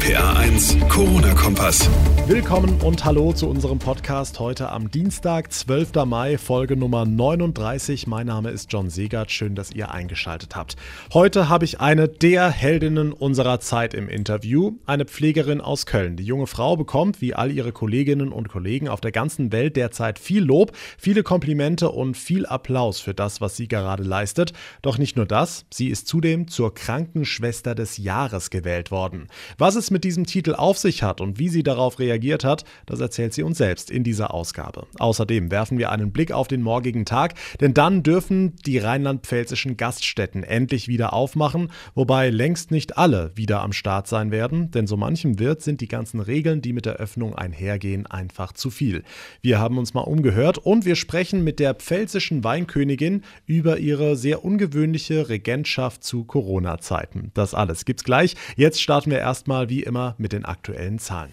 RPA 1, Corona-Kompass. Willkommen und hallo zu unserem Podcast heute am Dienstag, 12. Mai, Folge Nummer 39. Mein Name ist John Segert. Schön, dass ihr eingeschaltet habt. Heute habe ich eine der Heldinnen unserer Zeit im Interview, eine Pflegerin aus Köln. Die junge Frau bekommt, wie all ihre Kolleginnen und Kollegen auf der ganzen Welt derzeit viel Lob, viele Komplimente und viel Applaus für das, was sie gerade leistet. Doch nicht nur das, sie ist zudem zur Krankenschwester des Jahres gewählt worden. Was es mit diesem Titel auf sich hat und wie sie darauf reagiert hat, das erzählt sie uns selbst in dieser Ausgabe. Außerdem werfen wir einen Blick auf den morgigen Tag, denn dann dürfen die rheinland-pfälzischen Gaststätten endlich wieder aufmachen, wobei längst nicht alle wieder am Start sein werden, denn so manchem Wirt sind die ganzen Regeln, die mit der Öffnung einhergehen, einfach zu viel. Wir haben uns mal umgehört und wir sprechen mit der pfälzischen Weinkönigin über ihre sehr ungewöhnliche Regentschaft zu Corona-Zeiten. Das alles gibt's gleich. Jetzt starten wir erstmal wie immer mit den aktuellen Zahlen.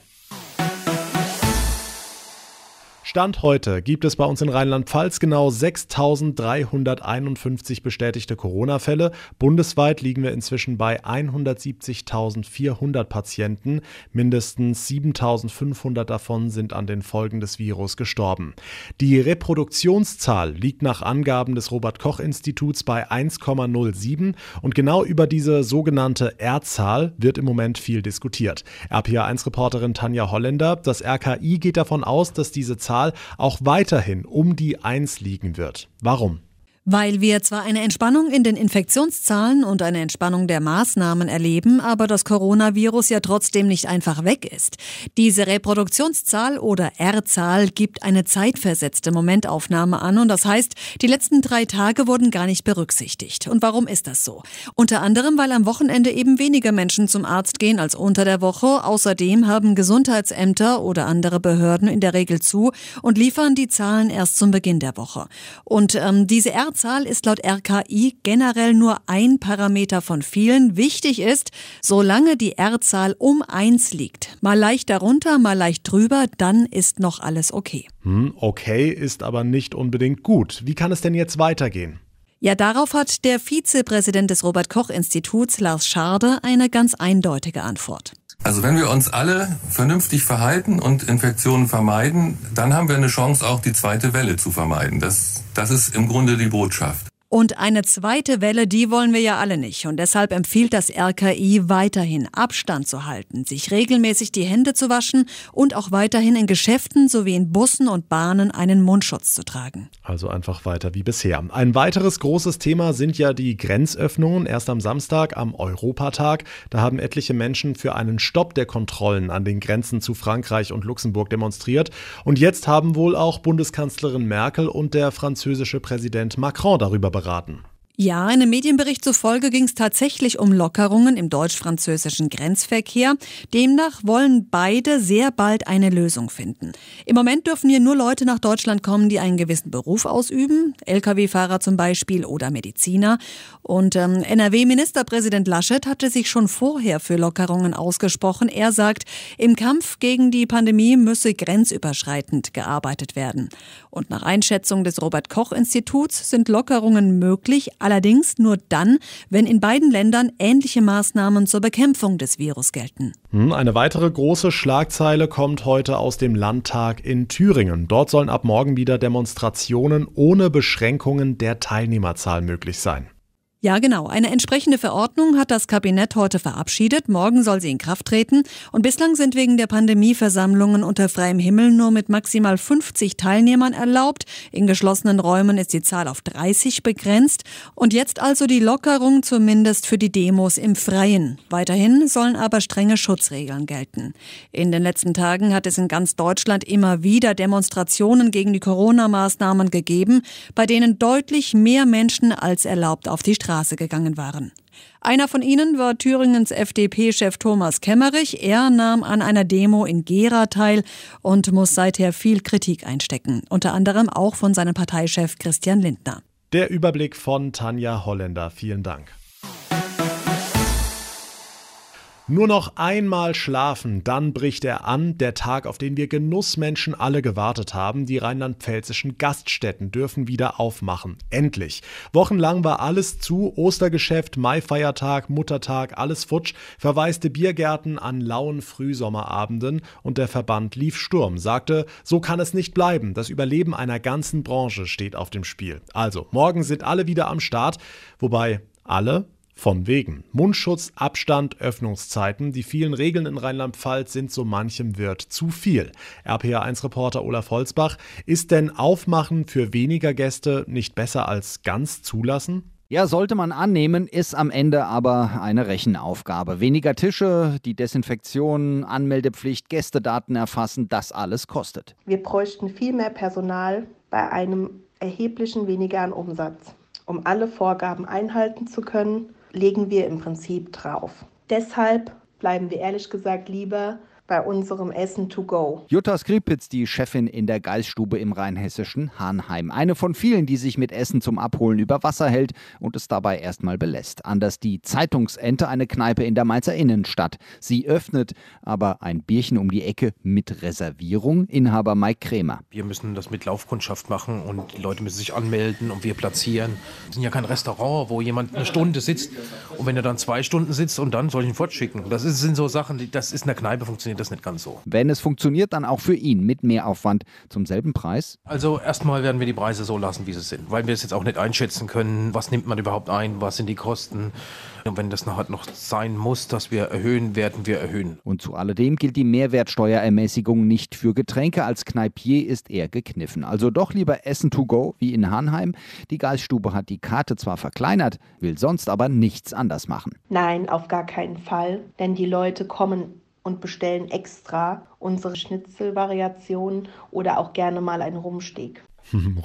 Stand heute gibt es bei uns in Rheinland-Pfalz genau 6.351 bestätigte Corona-Fälle. Bundesweit liegen wir inzwischen bei 170.400 Patienten. Mindestens 7.500 davon sind an den Folgen des Virus gestorben. Die Reproduktionszahl liegt nach Angaben des Robert-Koch-Instituts bei 1,07 und genau über diese sogenannte R-Zahl wird im Moment viel diskutiert. RPA1-Reporterin Tanja Holländer, das RKI geht davon aus, dass diese Zahl Zahl auch weiterhin um die 1 liegen wird. Warum? Weil wir zwar eine Entspannung in den Infektionszahlen und eine Entspannung der Maßnahmen erleben, aber das Coronavirus ja trotzdem nicht einfach weg ist. Diese Reproduktionszahl oder R-Zahl gibt eine zeitversetzte Momentaufnahme an und das heißt, die letzten drei Tage wurden gar nicht berücksichtigt. Und warum ist das so? Unter anderem, weil am Wochenende eben weniger Menschen zum Arzt gehen als unter der Woche. Außerdem haben Gesundheitsämter oder andere Behörden in der Regel zu und liefern die Zahlen erst zum Beginn der Woche. Und ähm, diese R Zahl ist laut RKI generell nur ein Parameter von vielen. Wichtig ist, solange die R-Zahl um 1 liegt, mal leicht darunter, mal leicht drüber, dann ist noch alles okay. Hm, okay ist aber nicht unbedingt gut. Wie kann es denn jetzt weitergehen? Ja, darauf hat der Vizepräsident des Robert Koch Instituts, Lars Scharde, eine ganz eindeutige Antwort. Also wenn wir uns alle vernünftig verhalten und Infektionen vermeiden, dann haben wir eine Chance, auch die zweite Welle zu vermeiden. Das, das ist im Grunde die Botschaft. Und eine zweite Welle, die wollen wir ja alle nicht. Und deshalb empfiehlt das RKI weiterhin Abstand zu halten, sich regelmäßig die Hände zu waschen und auch weiterhin in Geschäften sowie in Bussen und Bahnen einen Mundschutz zu tragen. Also einfach weiter wie bisher. Ein weiteres großes Thema sind ja die Grenzöffnungen. Erst am Samstag, am Europatag, da haben etliche Menschen für einen Stopp der Kontrollen an den Grenzen zu Frankreich und Luxemburg demonstriert. Und jetzt haben wohl auch Bundeskanzlerin Merkel und der französische Präsident Macron darüber beraten. Ja, einem Medienbericht zufolge ging es tatsächlich um Lockerungen im deutsch-französischen Grenzverkehr. Demnach wollen beide sehr bald eine Lösung finden. Im Moment dürfen hier nur Leute nach Deutschland kommen, die einen gewissen Beruf ausüben, Lkw-Fahrer zum Beispiel oder Mediziner. Und ähm, NRW-Ministerpräsident Laschet hatte sich schon vorher für Lockerungen ausgesprochen. Er sagt, im Kampf gegen die Pandemie müsse grenzüberschreitend gearbeitet werden. Und nach Einschätzung des Robert Koch Instituts sind Lockerungen möglich, allerdings nur dann, wenn in beiden Ländern ähnliche Maßnahmen zur Bekämpfung des Virus gelten. Hm, eine weitere große Schlagzeile kommt heute aus dem Landtag in Thüringen. Dort sollen ab morgen wieder Demonstrationen ohne Beschränkungen der Teilnehmerzahl möglich sein. Ja, genau. Eine entsprechende Verordnung hat das Kabinett heute verabschiedet. Morgen soll sie in Kraft treten. Und bislang sind wegen der Pandemie Versammlungen unter freiem Himmel nur mit maximal 50 Teilnehmern erlaubt. In geschlossenen Räumen ist die Zahl auf 30 begrenzt. Und jetzt also die Lockerung zumindest für die Demos im Freien. Weiterhin sollen aber strenge Schutzregeln gelten. In den letzten Tagen hat es in ganz Deutschland immer wieder Demonstrationen gegen die Corona-Maßnahmen gegeben, bei denen deutlich mehr Menschen als erlaubt auf die Straße Straße gegangen waren. Einer von ihnen war Thüringens FDP-Chef Thomas Kemmerich. Er nahm an einer Demo in Gera teil und muss seither viel Kritik einstecken, unter anderem auch von seinem Parteichef Christian Lindner. Der Überblick von Tanja Holländer. Vielen Dank. Nur noch einmal schlafen, dann bricht er an, der Tag, auf den wir Genussmenschen alle gewartet haben. Die rheinland-pfälzischen Gaststätten dürfen wieder aufmachen. Endlich. Wochenlang war alles zu, Ostergeschäft, Maifeiertag, Muttertag, alles futsch, verwaiste Biergärten an lauen Frühsommerabenden und der Verband lief Sturm, sagte, so kann es nicht bleiben, das Überleben einer ganzen Branche steht auf dem Spiel. Also, morgen sind alle wieder am Start, wobei alle von wegen. Mundschutz, Abstand, Öffnungszeiten. Die vielen Regeln in Rheinland-Pfalz sind so manchem Wirt zu viel. RPA1-Reporter Olaf Holzbach, ist denn Aufmachen für weniger Gäste nicht besser als ganz zulassen? Ja, sollte man annehmen, ist am Ende aber eine Rechenaufgabe. Weniger Tische, die Desinfektion, Anmeldepflicht, Gästedaten erfassen, das alles kostet. Wir bräuchten viel mehr Personal bei einem erheblichen weniger an Umsatz. Um alle Vorgaben einhalten zu können, legen wir im Prinzip drauf. Deshalb bleiben wir ehrlich gesagt lieber bei unserem Essen to go. Jutta Skripitz, die Chefin in der Geiststube im rheinhessischen Hahnheim. Eine von vielen, die sich mit Essen zum Abholen über Wasser hält und es dabei erstmal belässt. Anders die Zeitungsente, eine Kneipe in der Mainzer Innenstadt. Sie öffnet aber ein Bierchen um die Ecke mit Reservierung. Inhaber Mike Krämer. Wir müssen das mit Laufkundschaft machen und die Leute müssen sich anmelden und wir platzieren. Wir sind ja kein Restaurant, wo jemand eine Stunde sitzt und wenn er dann zwei Stunden sitzt und dann soll ich ihn fortschicken. Das sind so Sachen, das ist in der Kneipe funktioniert funktioniert das nicht ganz so. Wenn es funktioniert, dann auch für ihn mit Mehraufwand zum selben Preis? Also erstmal werden wir die Preise so lassen, wie sie sind, weil wir es jetzt auch nicht einschätzen können, was nimmt man überhaupt ein, was sind die Kosten. Und wenn das nachher noch sein muss, dass wir erhöhen, werden wir erhöhen. Und zu alledem gilt die Mehrwertsteuerermäßigung nicht für Getränke. Als Kneipier ist er gekniffen. Also doch lieber Essen to go wie in Hanheim. Die Geiststube hat die Karte zwar verkleinert, will sonst aber nichts anders machen. Nein, auf gar keinen Fall. Denn die Leute kommen und bestellen extra unsere Schnitzelvariationen oder auch gerne mal einen Rumsteak.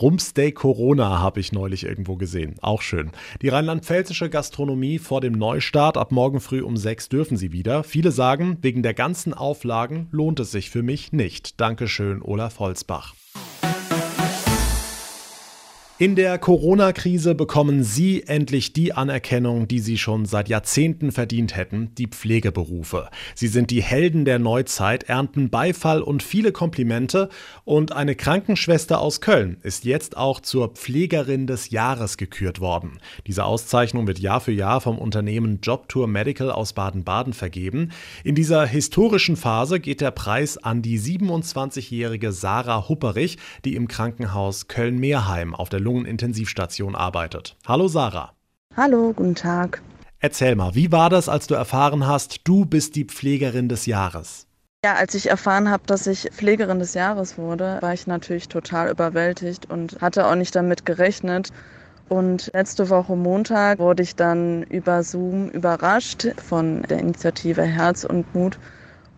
Rumsteak Corona habe ich neulich irgendwo gesehen. Auch schön. Die rheinland-pfälzische Gastronomie vor dem Neustart. Ab morgen früh um sechs dürfen sie wieder. Viele sagen, wegen der ganzen Auflagen lohnt es sich für mich nicht. Dankeschön, Olaf Holzbach. In der Corona-Krise bekommen Sie endlich die Anerkennung, die Sie schon seit Jahrzehnten verdient hätten, die Pflegeberufe. Sie sind die Helden der Neuzeit, ernten Beifall und viele Komplimente und eine Krankenschwester aus Köln ist jetzt auch zur Pflegerin des Jahres gekürt worden. Diese Auszeichnung wird Jahr für Jahr vom Unternehmen Jobtour Medical aus Baden-Baden vergeben. In dieser historischen Phase geht der Preis an die 27-jährige Sarah Hupperich, die im Krankenhaus Köln-Mehrheim auf der Lungenintensivstation arbeitet. Hallo Sarah. Hallo, guten Tag. Erzähl mal, wie war das, als du erfahren hast, du bist die Pflegerin des Jahres? Ja, als ich erfahren habe, dass ich Pflegerin des Jahres wurde, war ich natürlich total überwältigt und hatte auch nicht damit gerechnet. Und letzte Woche Montag wurde ich dann über Zoom überrascht von der Initiative Herz und Mut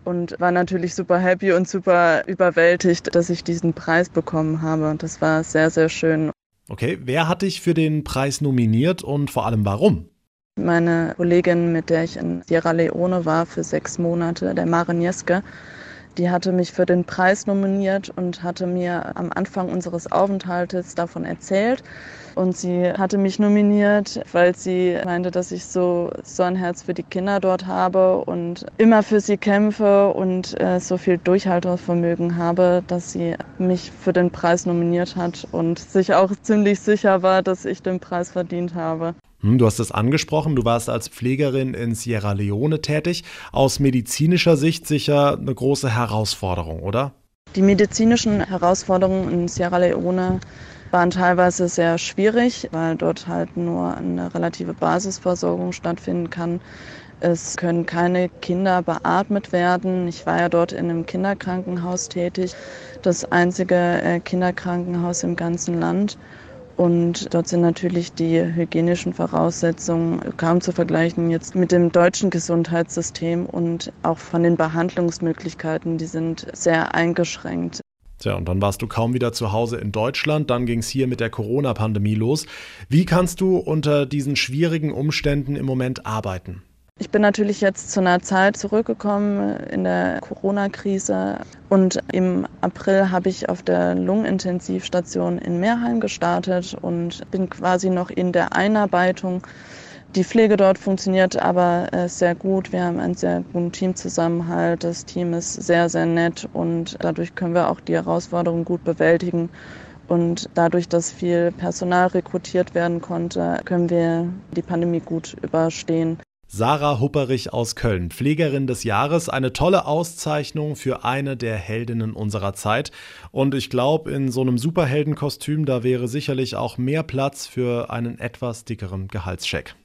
und war natürlich super happy und super überwältigt, dass ich diesen Preis bekommen habe. Das war sehr, sehr schön. Okay, wer hat dich für den Preis nominiert und vor allem warum? Meine Kollegin, mit der ich in Sierra Leone war für sechs Monate, der Maren Jeske, die hatte mich für den Preis nominiert und hatte mir am Anfang unseres Aufenthaltes davon erzählt. Und sie hatte mich nominiert, weil sie meinte, dass ich so, so ein Herz für die Kinder dort habe und immer für sie kämpfe und äh, so viel Durchhaltungsvermögen habe, dass sie mich für den Preis nominiert hat und sich auch ziemlich sicher war, dass ich den Preis verdient habe. Hm, du hast es angesprochen, du warst als Pflegerin in Sierra Leone tätig. Aus medizinischer Sicht sicher eine große Herausforderung, oder? Die medizinischen Herausforderungen in Sierra Leone waren teilweise sehr schwierig, weil dort halt nur eine relative Basisversorgung stattfinden kann. Es können keine Kinder beatmet werden. Ich war ja dort in einem Kinderkrankenhaus tätig, das einzige äh, Kinderkrankenhaus im ganzen Land. Und dort sind natürlich die hygienischen Voraussetzungen kaum zu vergleichen jetzt mit dem deutschen Gesundheitssystem und auch von den Behandlungsmöglichkeiten, die sind sehr eingeschränkt. Tja, und dann warst du kaum wieder zu Hause in Deutschland, dann ging es hier mit der Corona-Pandemie los. Wie kannst du unter diesen schwierigen Umständen im Moment arbeiten? Ich bin natürlich jetzt zu einer Zeit zurückgekommen in der Corona-Krise und im April habe ich auf der Lungenintensivstation in Meerheim gestartet und bin quasi noch in der Einarbeitung Die Pflege dort funktioniert aber äh, sehr gut. Wir haben einen sehr guten Teamzusammenhalt. Das Team ist sehr, sehr nett und dadurch können wir auch die Herausforderungen gut bewältigen. Und dadurch, dass viel Personal rekrutiert werden konnte, können wir die Pandemie gut überstehen. Sarah Hupperich aus Köln, Pflegerin des Jahres, eine tolle Auszeichnung für eine der Heldinnen unserer Zeit. Und ich glaube, in so einem Superheldenkostüm, da wäre sicherlich auch mehr Platz für einen etwas dickeren Gehaltscheck.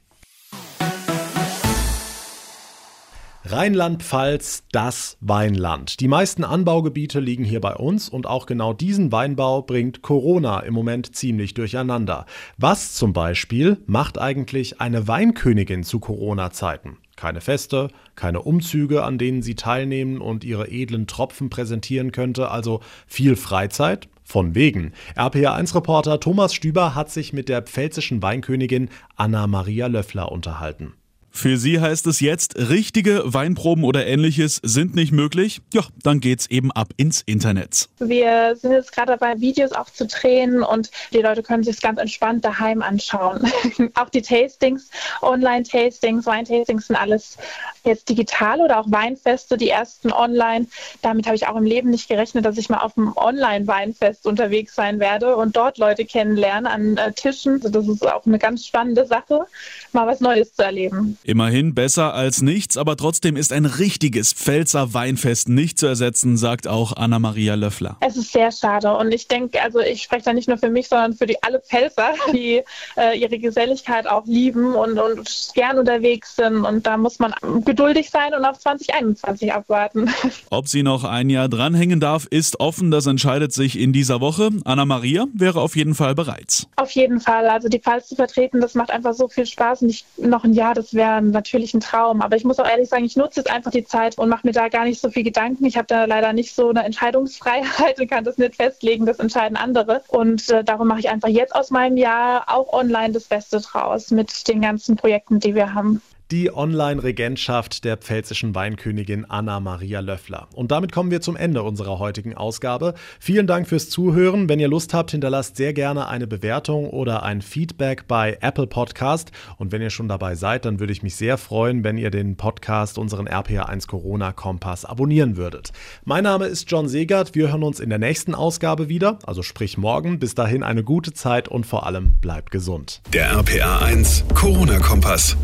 Rheinland-Pfalz, das Weinland. Die meisten Anbaugebiete liegen hier bei uns und auch genau diesen Weinbau bringt Corona im Moment ziemlich durcheinander. Was zum Beispiel macht eigentlich eine Weinkönigin zu Corona-Zeiten? Keine Feste, keine Umzüge, an denen sie teilnehmen und ihre edlen Tropfen präsentieren könnte, also viel Freizeit? Von wegen. RPA1-Reporter Thomas Stüber hat sich mit der pfälzischen Weinkönigin Anna-Maria Löffler unterhalten. Für sie heißt es jetzt, richtige Weinproben oder ähnliches sind nicht möglich. Ja, dann geht's eben ab ins Internet. Wir sind jetzt gerade dabei, Videos auch zu drehen und die Leute können sich ganz entspannt daheim anschauen. auch die Tastings, Online-Tastings, Weintastings sind alles jetzt digital oder auch Weinfeste, die ersten online. Damit habe ich auch im Leben nicht gerechnet, dass ich mal auf einem Online-Weinfest unterwegs sein werde und dort Leute kennenlernen an äh, Tischen. Also das ist auch eine ganz spannende Sache, mal was Neues zu erleben. Immerhin besser als nichts, aber trotzdem ist ein richtiges Pfälzer Weinfest nicht zu ersetzen, sagt auch Anna-Maria Löffler. Es ist sehr schade und ich denke, also ich spreche da nicht nur für mich, sondern für die alle Pfälzer, die äh, ihre Geselligkeit auch lieben und, und gern unterwegs sind und da muss man geduldig sein und auf 2021 abwarten. Ob sie noch ein Jahr dranhängen darf, ist offen. Das entscheidet sich in dieser Woche. Anna-Maria wäre auf jeden Fall bereit. Auf jeden Fall. Also die Pfalz zu vertreten, das macht einfach so viel Spaß. Nicht noch ein Jahr, das wäre natürlich ein Traum. Aber ich muss auch ehrlich sagen, ich nutze jetzt einfach die Zeit und mache mir da gar nicht so viel Gedanken. Ich habe da leider nicht so eine Entscheidungsfreiheit und kann das nicht festlegen. Das entscheiden andere. Und äh, darum mache ich einfach jetzt aus meinem Jahr auch online das Beste draus mit den ganzen Projekten, die wir haben die Online-Regentschaft der pfälzischen Weinkönigin Anna-Maria Löffler. Und damit kommen wir zum Ende unserer heutigen Ausgabe. Vielen Dank fürs Zuhören. Wenn ihr Lust habt, hinterlasst sehr gerne eine Bewertung oder ein Feedback bei Apple Podcast. Und wenn ihr schon dabei seid, dann würde ich mich sehr freuen, wenn ihr den Podcast, unseren RPA1 Corona Kompass, abonnieren würdet. Mein Name ist John Segert. Wir hören uns in der nächsten Ausgabe wieder, also sprich morgen. Bis dahin eine gute Zeit und vor allem bleibt gesund. Der RPA1 Corona Kompass.